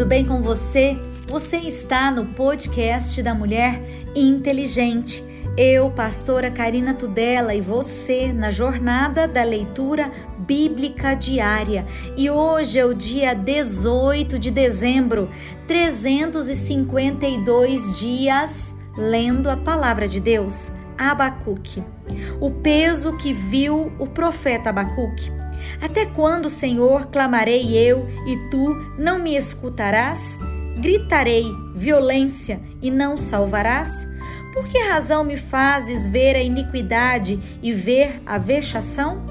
tudo bem com você? Você está no podcast da Mulher Inteligente. Eu, pastora Karina Tudela, e você na jornada da leitura bíblica diária. E hoje é o dia 18 de dezembro, 352 dias lendo a palavra de Deus. Abacuque. O peso que viu o profeta Abacuque. Até quando, Senhor, clamarei eu e tu não me escutarás? Gritarei violência e não salvarás? Por que razão me fazes ver a iniquidade e ver a vexação?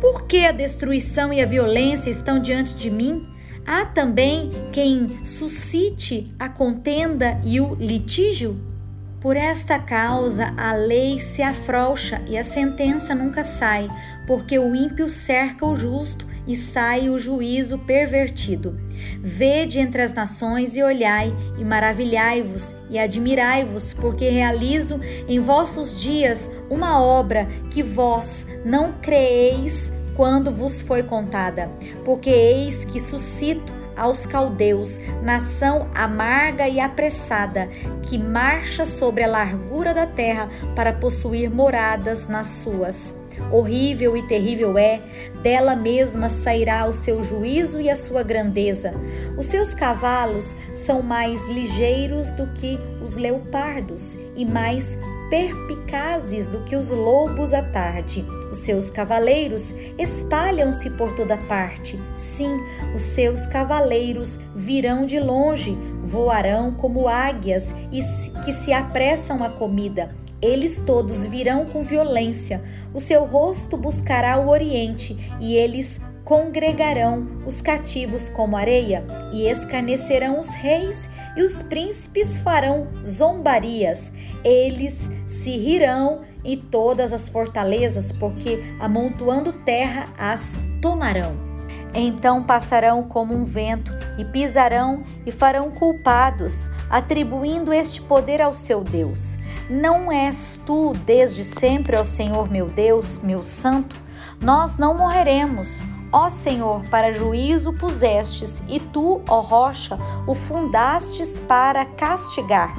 Por que a destruição e a violência estão diante de mim? Há também quem suscite a contenda e o litígio? Por esta causa a lei se afrouxa e a sentença nunca sai, porque o ímpio cerca o justo e sai o juízo pervertido. Vede entre as nações e olhai, e maravilhai-vos e admirai-vos, porque realizo em vossos dias uma obra que vós não creeis quando vos foi contada. Porque eis que suscito aos caldeus, nação amarga e apressada, que marcha sobre a largura da terra para possuir moradas nas suas. Horrível e terrível é, dela mesma sairá o seu juízo e a sua grandeza. Os seus cavalos são mais ligeiros do que os leopardos e mais perpicazes do que os lobos à tarde. Os seus cavaleiros espalham-se por toda parte. Sim, os seus cavaleiros virão de longe, voarão como águias e que se apressam à comida. Eles todos virão com violência. O seu rosto buscará o oriente e eles congregarão os cativos como areia e escarnecerão os reis e os príncipes farão zombarias. Eles se rirão e todas as fortalezas, porque amontoando terra as tomarão. Então passarão como um vento e pisarão e farão culpados, atribuindo este poder ao seu Deus. Não és tu desde sempre, ó Senhor meu Deus, meu santo? Nós não morreremos Ó Senhor, para juízo pusestes, e tu, ó rocha, o fundastes para castigar.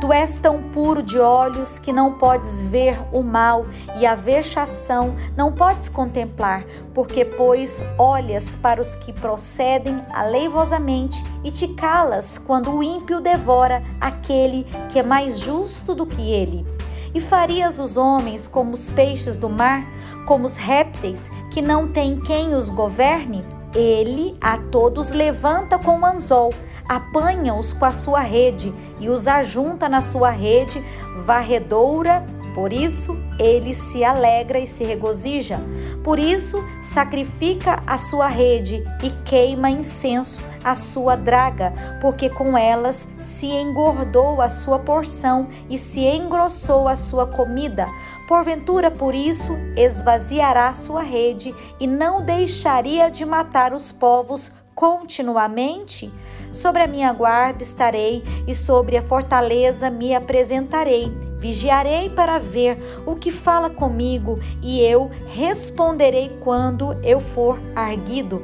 Tu és tão puro de olhos que não podes ver o mal e a vexação não podes contemplar, porque, pois, olhas para os que procedem aleivosamente e te calas quando o ímpio devora aquele que é mais justo do que ele. E farias os homens como os peixes do mar, como os répteis, que não tem quem os governe? Ele a todos levanta com o anzol, apanha-os com a sua rede e os ajunta na sua rede varredoura por isso, ele se alegra e se regozija. Por isso, sacrifica a sua rede e queima incenso a sua draga, porque com elas se engordou a sua porção e se engrossou a sua comida. Porventura, por isso, esvaziará sua rede e não deixaria de matar os povos continuamente? Sobre a minha guarda estarei e sobre a fortaleza me apresentarei. Vigiarei para ver o que fala comigo e eu responderei quando eu for arguido.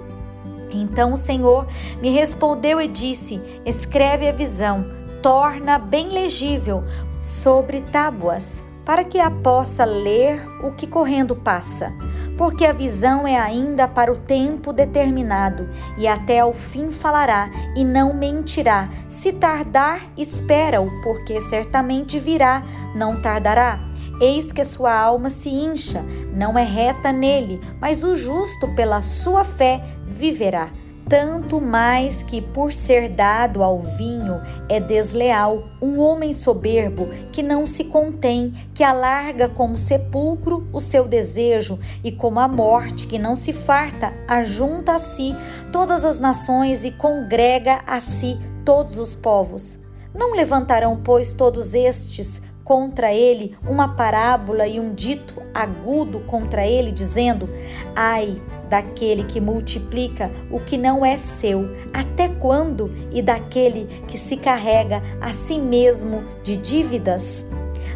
Então o Senhor me respondeu e disse: Escreve a visão, torna bem legível sobre tábuas para que a possa ler o que correndo passa, porque a visão é ainda para o tempo determinado, e até ao fim falará e não mentirá. Se tardar, espera-o, porque certamente virá, não tardará. Eis que sua alma se incha, não é reta nele, mas o justo pela sua fé viverá tanto mais que por ser dado ao vinho é desleal, um homem soberbo que não se contém, que alarga como sepulcro o seu desejo e como a morte que não se farta, ajunta a si todas as nações e congrega a si todos os povos. Não levantarão, pois, todos estes contra ele uma parábola e um dito agudo contra ele, dizendo: Ai, daquele que multiplica o que não é seu, até quando? E daquele que se carrega a si mesmo de dívidas?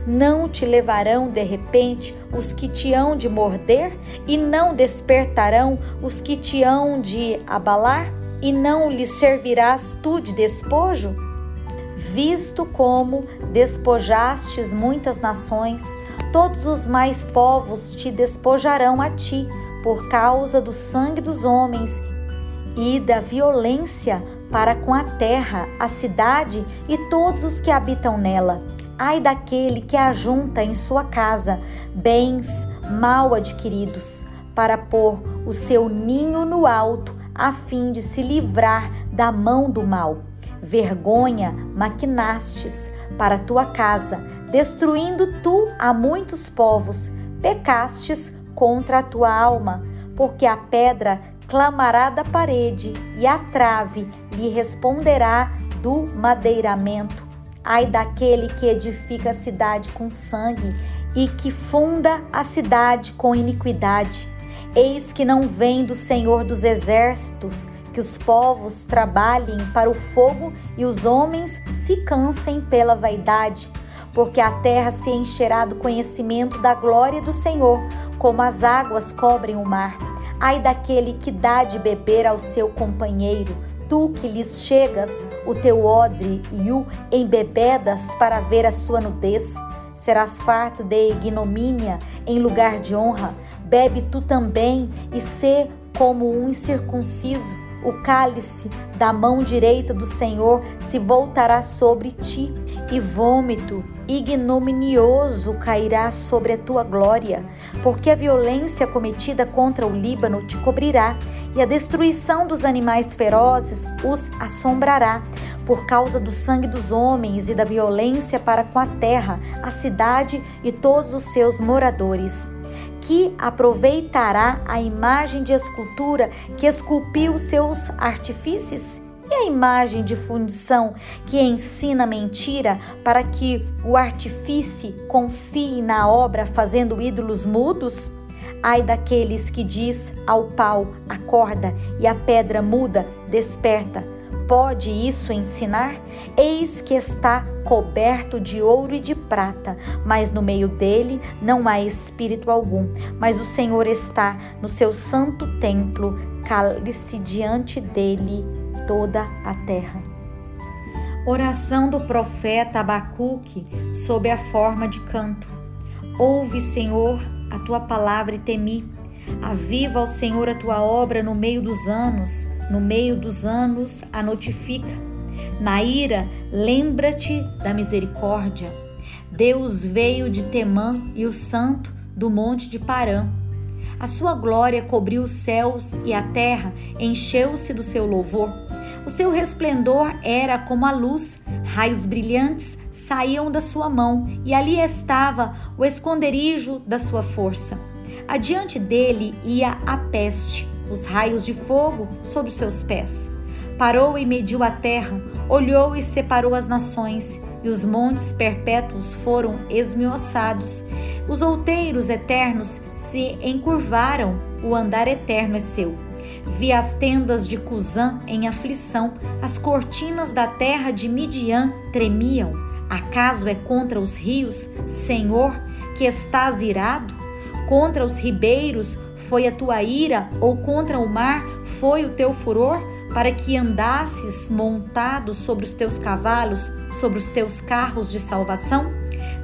Não te levarão de repente os que te hão de morder, e não despertarão os que te hão de abalar? e não lhes servirás tu de despojo? Visto como despojastes muitas nações, todos os mais povos te despojarão a ti, por causa do sangue dos homens e da violência para com a terra, a cidade e todos os que habitam nela. Ai daquele que ajunta em sua casa bens mal adquiridos, para pôr o seu ninho no alto, a fim de se livrar da mão do mal. Vergonha maquinastes para tua casa, destruindo tu a muitos povos. Pecastes contra a tua alma, porque a pedra clamará da parede e a trave lhe responderá do madeiramento. Ai daquele que edifica a cidade com sangue e que funda a cidade com iniquidade. Eis que não vem do Senhor dos exércitos que os povos trabalhem para o fogo e os homens se cansem pela vaidade, porque a terra se encherá do conhecimento da glória do Senhor, como as águas cobrem o mar. Ai daquele que dá de beber ao seu companheiro, tu que lhes chegas o teu odre e o embebedas para ver a sua nudez. Serás farto de ignomínia em lugar de honra. Bebe tu também e sê como um incircunciso o cálice da mão direita do Senhor se voltará sobre ti, e vômito ignominioso cairá sobre a tua glória, porque a violência cometida contra o Líbano te cobrirá, e a destruição dos animais ferozes os assombrará, por causa do sangue dos homens e da violência para com a terra, a cidade e todos os seus moradores que aproveitará a imagem de escultura que esculpiu seus artifícios? E a imagem de fundição que ensina mentira para que o artífice confie na obra fazendo ídolos mudos? Ai daqueles que diz ao pau, acorda, e a pedra muda, desperta pode isso ensinar? Eis que está coberto de ouro e de prata, mas no meio dele não há espírito algum. Mas o Senhor está no seu santo templo, cale-se diante dele toda a terra. Oração do profeta Abacuque sob a forma de canto. Ouve, Senhor, a tua palavra e temi. Aviva, ao Senhor, a tua obra no meio dos anos no meio dos anos a notifica. Na ira, lembra-te da misericórdia. Deus veio de Temã e o santo do monte de Parã. A sua glória cobriu os céus e a terra encheu-se do seu louvor. O seu resplendor era como a luz, raios brilhantes saíam da sua mão e ali estava o esconderijo da sua força. Adiante dele ia a peste os raios de fogo sob os seus pés. Parou e mediu a terra, olhou e separou as nações, e os montes perpétuos foram esmiuçados. Os outeiros eternos se encurvaram, o andar eterno é seu. Vi as tendas de Cusã em aflição, as cortinas da terra de Midian tremiam. Acaso é contra os rios, Senhor, que estás irado? Contra os ribeiros foi a tua ira, ou contra o mar foi o teu furor, para que andasses montado sobre os teus cavalos, sobre os teus carros de salvação?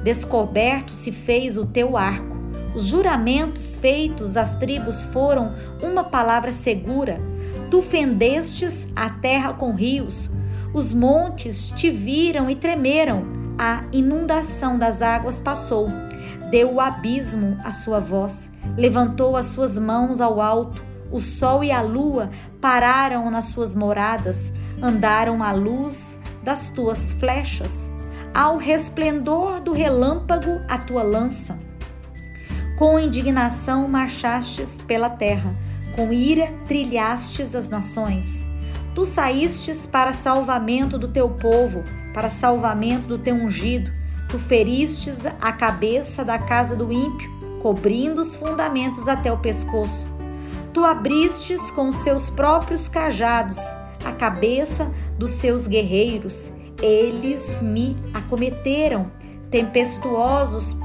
Descoberto se fez o teu arco. Os juramentos feitos às tribos foram uma palavra segura. Tu fendestes a terra com rios. Os montes te viram e tremeram. A inundação das águas passou. Deu o abismo a sua voz levantou as suas mãos ao alto. O sol e a lua pararam nas suas moradas, andaram à luz das tuas flechas, ao resplendor do relâmpago a tua lança. Com indignação marchastes pela terra, com ira trilhastes as nações. Tu saístes para salvamento do teu povo, para salvamento do teu ungido. Tu feristes a cabeça da casa do ímpio cobrindo os fundamentos até o pescoço. Tu abristes com seus próprios cajados a cabeça dos seus guerreiros. Eles me acometeram, tempestuosos,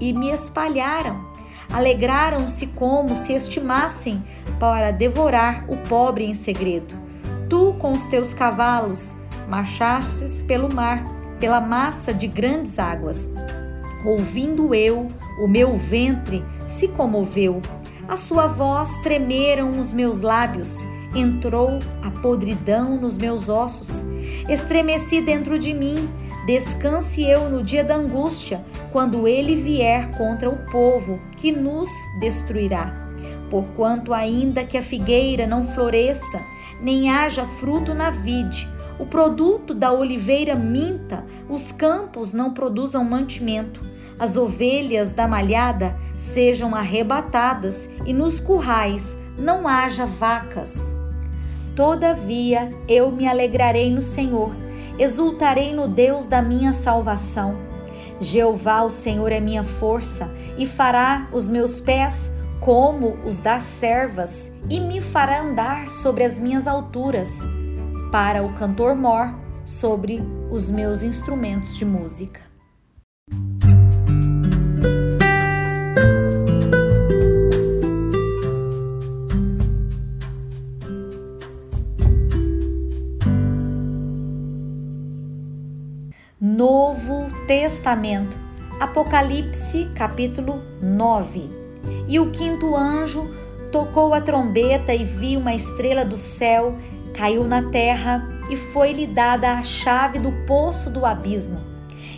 e me espalharam. Alegraram-se como se estimassem para devorar o pobre em segredo. Tu com os teus cavalos marchastes pelo mar, pela massa de grandes águas. Ouvindo eu, o meu ventre se comoveu, a sua voz tremeram os meus lábios, entrou a podridão nos meus ossos. Estremeci dentro de mim, descanse eu no dia da angústia, quando ele vier contra o povo que nos destruirá. Porquanto, ainda que a figueira não floresça, nem haja fruto na vide, o produto da oliveira minta, os campos não produzam mantimento, as ovelhas da malhada sejam arrebatadas e nos currais não haja vacas. Todavia eu me alegrarei no Senhor, exultarei no Deus da minha salvação. Jeová, o Senhor, é minha força e fará os meus pés como os das servas e me fará andar sobre as minhas alturas. Para o cantor mor, sobre os meus instrumentos de música. Novo Testamento, Apocalipse capítulo 9. E o quinto anjo tocou a trombeta e viu uma estrela do céu, caiu na terra e foi-lhe dada a chave do poço do abismo.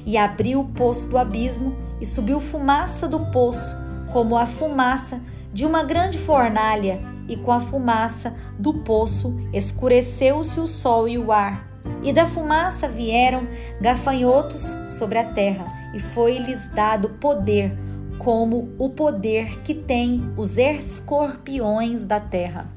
E abriu o poço do abismo e subiu fumaça do poço, como a fumaça de uma grande fornalha, e com a fumaça do poço escureceu-se o sol e o ar e da fumaça vieram gafanhotos sobre a terra, e foi-lhes dado poder, como o poder que tem os escorpiões da terra.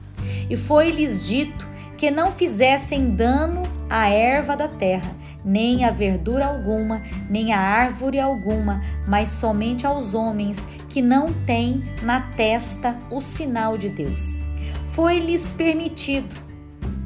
E foi-lhes dito que não fizessem dano à erva da terra, nem a verdura alguma, nem a árvore alguma, mas somente aos homens que não têm na testa o sinal de Deus. Foi-lhes permitido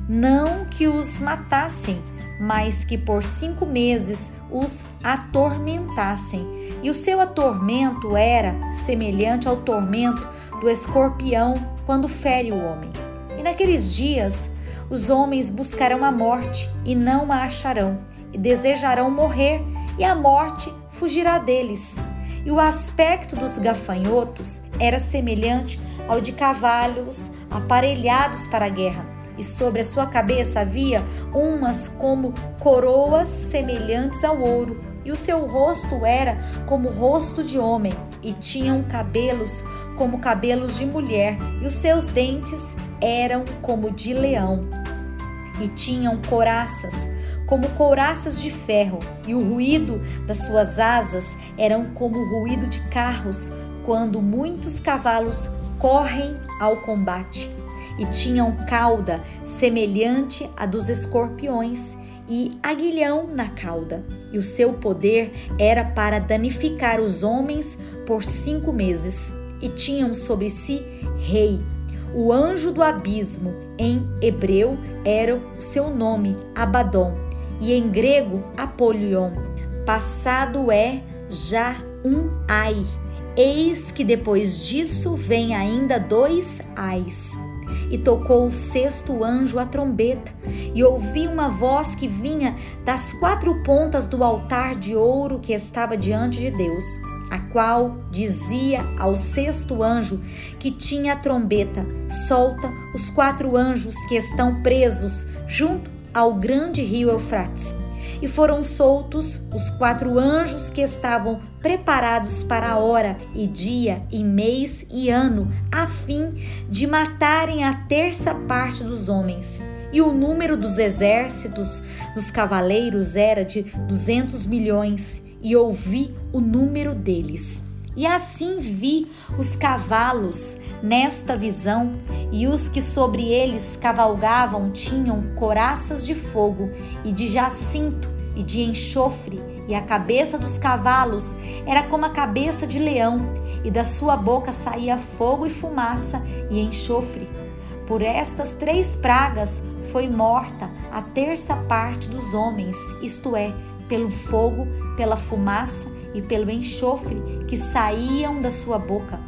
não que os matassem, mas que por cinco meses os atormentassem. E o seu atormento era semelhante ao tormento do escorpião quando fere o homem. E naqueles dias os homens buscarão a morte e não a acharão, e desejarão morrer, e a morte fugirá deles. E o aspecto dos gafanhotos era semelhante ao de cavalos aparelhados para a guerra e sobre a sua cabeça havia umas como coroas semelhantes ao ouro, e o seu rosto era como rosto de homem, e tinham cabelos como cabelos de mulher, e os seus dentes eram como de leão, e tinham coraças como couraças de ferro, e o ruído das suas asas eram como o ruído de carros quando muitos cavalos correm ao combate e tinham cauda semelhante à dos escorpiões e aguilhão na cauda. E o seu poder era para danificar os homens por cinco meses. E tinham sobre si rei. O anjo do abismo, em hebreu, era o seu nome, Abaddon, e em grego, Apolion. Passado é já um ai. Eis que depois disso vem ainda dois ais e tocou o sexto anjo a trombeta, e ouvi uma voz que vinha das quatro pontas do altar de ouro que estava diante de Deus, qual dizia ao sexto anjo que tinha a trombeta: Solta os quatro anjos que estão presos junto ao grande rio Eufrates e foram soltos os quatro anjos que estavam preparados para a hora e dia e mês e ano, a fim de matarem a terça parte dos homens. E o número dos exércitos dos cavaleiros era de duzentos milhões, e ouvi o número deles. E assim vi os cavalos nesta visão, e os que sobre eles cavalgavam tinham coraças de fogo e de jacinto e de enxofre, e a cabeça dos cavalos era como a cabeça de leão, e da sua boca saía fogo e fumaça e enxofre. Por estas três pragas foi morta a terça parte dos homens, isto é, pelo fogo, pela fumaça e pelo enxofre que saíam da sua boca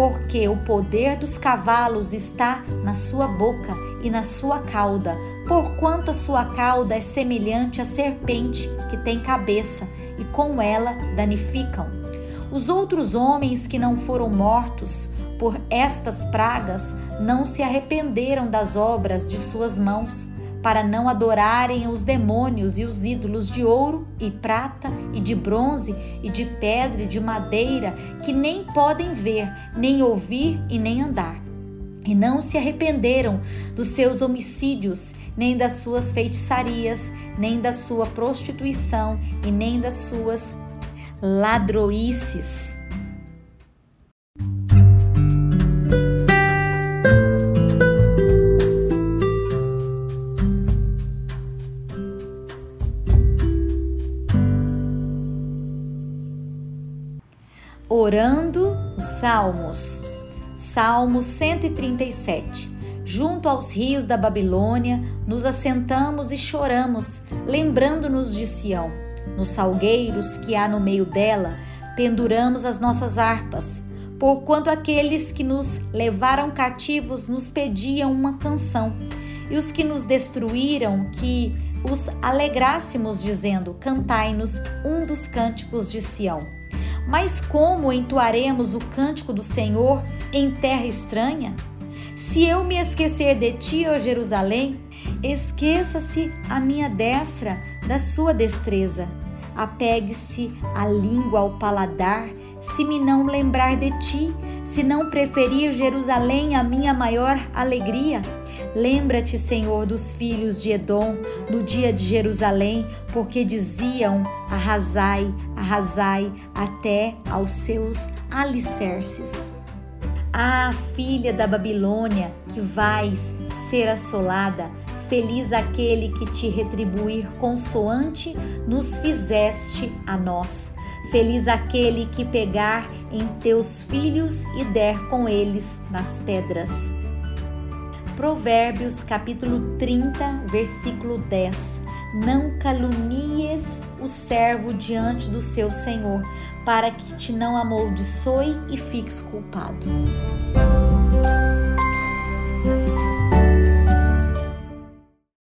porque o poder dos cavalos está na sua boca e na sua cauda, porquanto a sua cauda é semelhante à serpente que tem cabeça, e com ela danificam. Os outros homens que não foram mortos por estas pragas não se arrependeram das obras de suas mãos para não adorarem os demônios e os ídolos de ouro e prata e de bronze e de pedra e de madeira, que nem podem ver, nem ouvir e nem andar. E não se arrependeram dos seus homicídios, nem das suas feitiçarias, nem da sua prostituição e nem das suas ladroices. Orando os Salmos. Salmo 137. Junto aos rios da Babilônia, nos assentamos e choramos, lembrando-nos de Sião. Nos salgueiros que há no meio dela, penduramos as nossas harpas, porquanto aqueles que nos levaram cativos nos pediam uma canção, e os que nos destruíram que os alegrássemos, dizendo: Cantai-nos um dos cânticos de Sião. Mas como entoaremos o cântico do Senhor em terra estranha? Se eu me esquecer de ti, ó Jerusalém, esqueça-se a minha destra da sua destreza. Apegue-se a língua ao paladar, se me não lembrar de ti, se não preferir Jerusalém a minha maior alegria. Lembra-te, Senhor, dos filhos de Edom no dia de Jerusalém, porque diziam: arrasai, arrasai até aos seus alicerces. Ah, filha da Babilônia, que vais ser assolada, feliz aquele que te retribuir consoante nos fizeste a nós. Feliz aquele que pegar em teus filhos e der com eles nas pedras. Provérbios capítulo 30, versículo 10. Não calunies o servo diante do seu senhor, para que te não amaldiçoe e fiques culpado.